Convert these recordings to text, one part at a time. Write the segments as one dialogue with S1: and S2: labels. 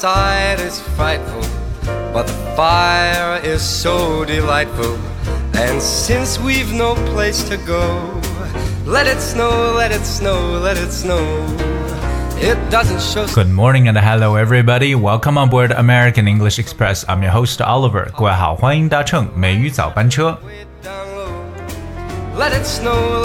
S1: outside is frightful, but the fire is so delightful. And since we've no place to go, let it snow, let it snow, let it snow. It doesn't show.
S2: Good morning and hello everybody. Welcome on board American English Express. I'm your host Oliver. 各位好，欢迎搭乘美语早班车。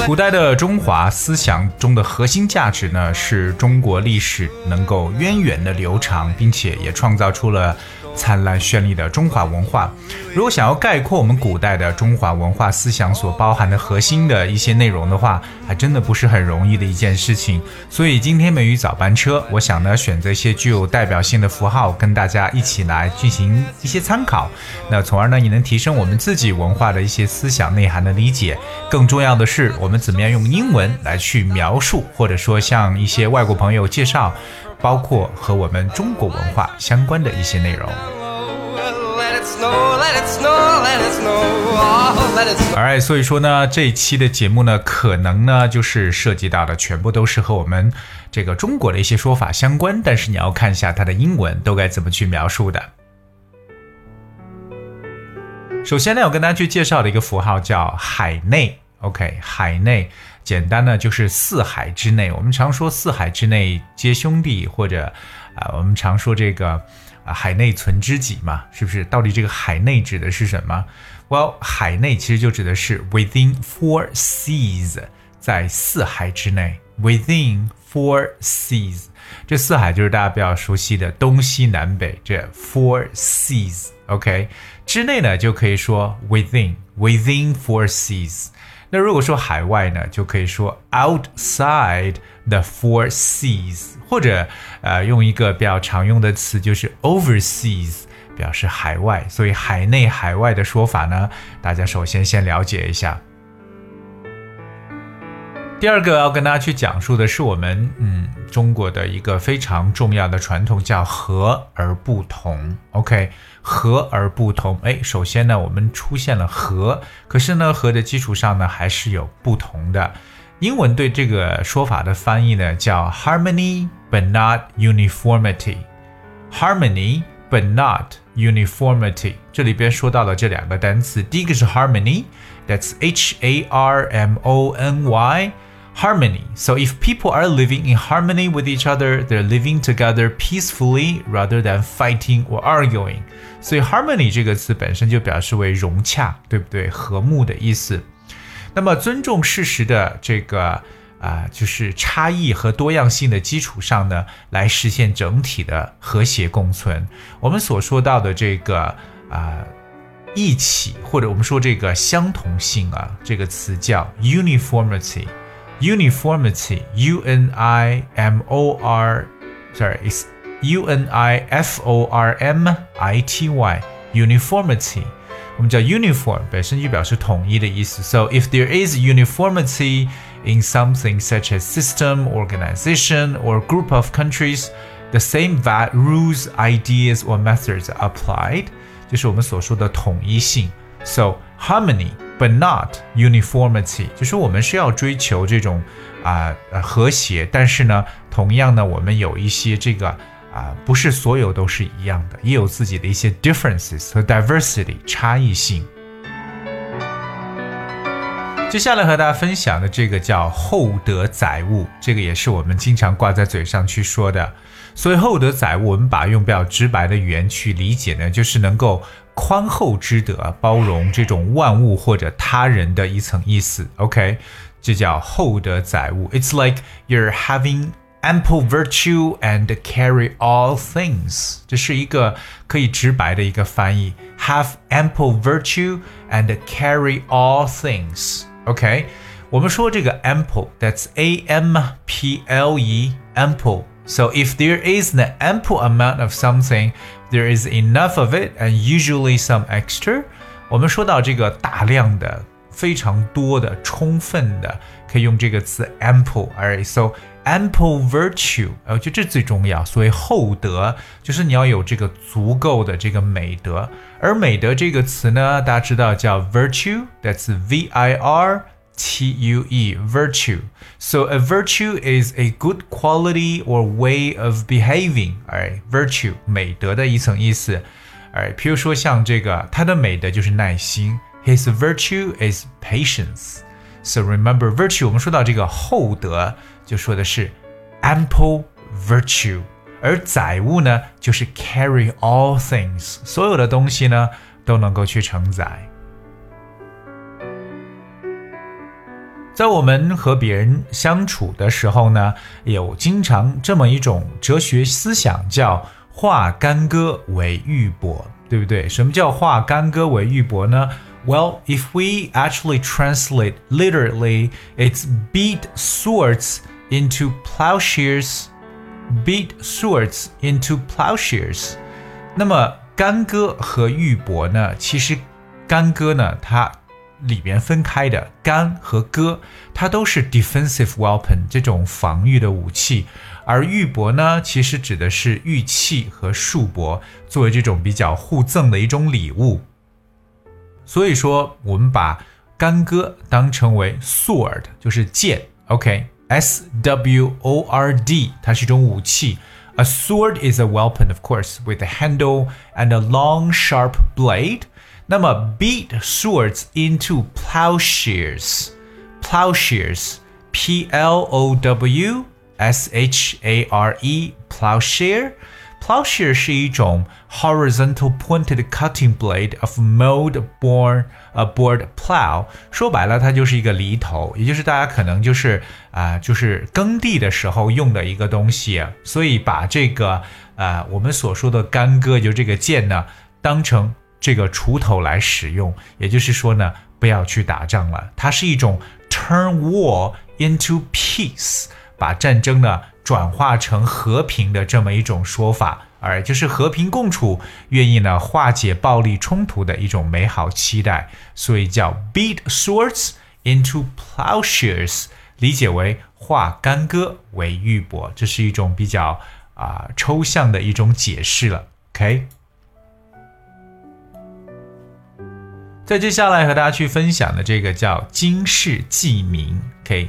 S2: 古代的中华思想中的核心价值呢，是中国历史能够源远的流长，并且也创造出了灿烂绚丽的中华文化。如果想要概括我们古代的中华文化思想所包含的核心的一些内容的话，还真的不是很容易的一件事情。所以今天美语早班车，我想呢选择一些具有代表性的符号，跟大家一起来进行一些参考。那从而呢，也能提升我们自己文化的一些思想内涵的理解。更重要的是，我们怎么样用英文来去描述，或者说向一些外国朋友介绍，包括和我们中国文化相关的一些内容。Alright，所以说呢，这一期的节目呢，可能呢就是涉及到的全部都是和我们这个中国的一些说法相关，但是你要看一下它的英文都该怎么去描述的。首先呢，我跟大家去介绍的一个符号叫海内。OK，海内简单呢就是四海之内。我们常说四海之内皆兄弟，或者啊、我们常说这个啊、海内存知己嘛，是不是？到底这个海内指的是什么？Well，海内其实就指的是 within four seas，在四海之内，within four seas。这四海就是大家比较熟悉的东西南北这 four seas。OK，之内呢就可以说 within within four seas。那如果说海外呢，就可以说 outside the four seas，或者呃用一个比较常用的词就是 overseas，表示海外。所以海内海外的说法呢，大家首先先了解一下。第二个要跟大家去讲述的是我们嗯中国的一个非常重要的传统，叫和而不同。OK，和而不同。哎，首先呢，我们出现了和，可是呢，和的基础上呢，还是有不同的。英文对这个说法的翻译呢，叫 harmony but not uniformity。harmony but not uniformity。这里边说到了这两个单词，第一个是 harmony，that's H A R M O N Y。Harmony. So if people are living in harmony with each other, they're living together peacefully rather than fighting or arguing. 所以 harmony 这个词本身就表示为融洽，对不对？和睦的意思。那么尊重事实的这个啊、就是差异和多样性的基础上呢，来实现整体的和谐共存。我们所说到的这个啊、一起，或者我们说这个相同性啊，这个词叫 uniformity。uniformity, U N I M O R, sorry, it's U N I F O R M I T Y, uniformity. 我们叫 uniform 本身就表示统一的意思。So if there is uniformity in something such as system, organization, or group of countries, the same va- rules, ideas, or methods are applied. 就是我们所说的统一性。So harmony but not uniformity，就是我们是要追求这种啊和谐，但是呢，同样呢，我们有一些这个啊不是所有都是一样的，也有自己的一些 differences 和 diversity 差异性。接下来和大家分享的这个叫厚德载物，这个也是我们经常挂在嘴上去说的。所以厚德载物，我们把用比较直白的语言去理解呢，就是能够宽厚之德，包容这种万物或者他人的一层意思。OK，这叫厚德载物。It's like you're having ample virtue and carry all things，这是一个可以直白的一个翻译。Have ample virtue and carry all things。OK，我们说这个 ample，that's A M P L E，ample。So if there is an ample amount of something, there is enough of it and usually some extra. 我们说到这个大量的、非常多的、充分的，可以用这个词 ample。Alright, so ample virtue，我觉得这最重要。所谓厚德，就是你要有这个足够的这个美德。而美德这个词呢，大家知道叫 virtue，that's V I R T U E virtue. So a virtue is a good quality or way of behaving. Alright, virtue 美德的一层意思。Alright，譬如说像这个，它的美德就是耐心。His virtue is patience. So remember virtue，我们说到这个厚德， 就说的是 ample virtue。而载物呢，就是 carry all things，所有的东西呢都能够去承载。在我们和别人相处的时候呢，有经常这么一种哲学思想，叫化干戈为玉帛，对不对？什么叫化干戈为玉帛呢？Well, if we actually translate literally, it's beat swords into plowshares, beat swords into plowshares。那么干戈和玉帛呢？其实干戈呢，它里边分开的干和戈，它都是 defensive weapon 这种防御的武器，而玉帛呢，其实指的是玉器和束帛，作为这种比较互赠的一种礼物。所以说，我们把干戈当成为 sword，就是剑 OK ，OK，S W O R D，它是一种武器。A sword is a weapon, of course, with a handle and a long, sharp blade. 那么 beat swords into plowshares, plowshares, P L O W S H A R E, plowshare. Plowshare 是一种 horizontal pointed cutting blade of mold borne a board plow。说白了，它就是一个犁头，也就是大家可能就是啊、就是耕地的时候用的一个东西。所以把这个呃我们所说的干戈，就这个剑呢，当成这个锄头来使用，也就是说呢，不要去打仗了。它是一种 turn war into peace，把战争呢转化成和平的这么一种说法，而就是和平共处，愿意呢化解暴力冲突的一种美好期待，所以叫 beat swords into plowshares，理解为化干戈为玉帛，这是一种比较啊、抽象的一种解释了。OK。在接下来和大家去分享的这个叫经世记名，OK，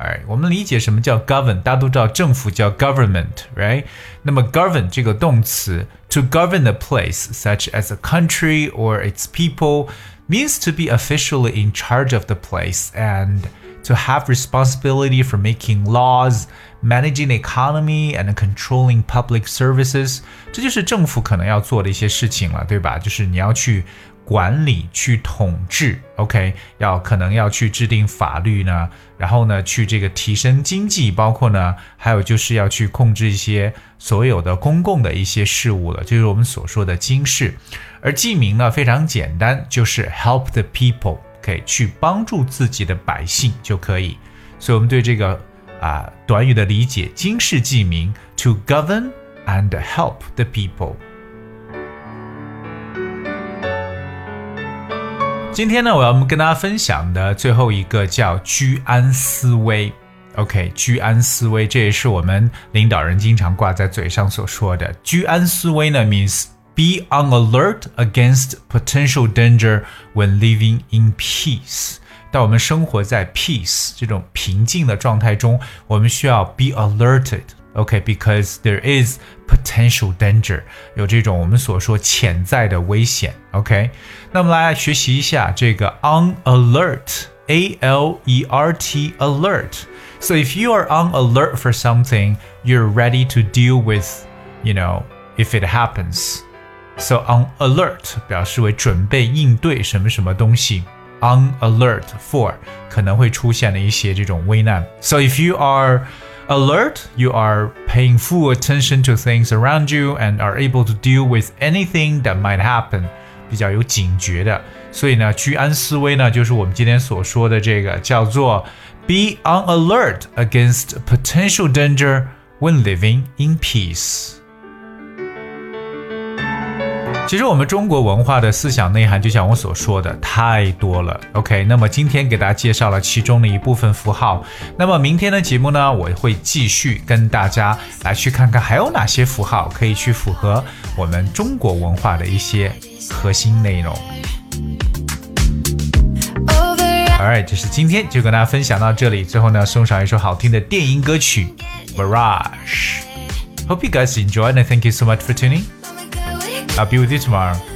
S2: 哎，我们理解什么叫 govern，大家都知道政府叫 government，right？那么 govern 这个动词，to govern a place such as a country or its people means to be officially in charge of the place and to have responsibility for making laws, managing the economy and controlling public services。这就是政府可能要做的一些事情了，对吧？就是你要去。 管理去统治，OK，要可能要去制定法律呢，然后呢，去这个提升经济，包括呢，还有就是要去控制一些所有的公共的一些事务了，就是我们所说的经世。而记名呢非常简单，就是 help the people，可以去帮助自己的百姓就可以。所以我们对这个啊、短语的理解，经世记名，to govern and help the people。今天呢，我要跟大家分享的最后一个叫居安思危。OK，居安思危，这也是我们领导人经常挂在嘴上所说的。居安思危呢，means be on alert against potential danger when living in peace。当我们生活在 peace 这种平静的状态中，我们需要 be alerted。OK，because、there is potential danger，有这种我们所说潜在的危险。OK，那我们来学习一下这个 on alert，A L E R T alert。So if you are on alert for something, you're ready to deal with, you know, if it happens. So on alert 表示为准备应对什么什么东西。On alert for 可能会出现的一些这种危难。So if you are alert, you are paying full attention to things around you and are able to deal with anything that might happen，比较有警觉的。所以呢，居安思危呢，就是我们今天所说的这个叫做 be on alert against potential danger when living in peace。 其实我们中国文化的思想内涵，就像我所说的，太多了。OK，那么今天给大家介绍了其中的一部分符号。那么明天的节目呢，我会继续跟大家来去看看还有哪些符号可以去符合我们中国文化的一些核心内容。Alright，这是今天就跟大家分享到这里。最后呢，送上一首好听的电音歌曲《Mirage》。Hope you guys enjoyed and thank you so much for tuning. I'll be with you tomorrow.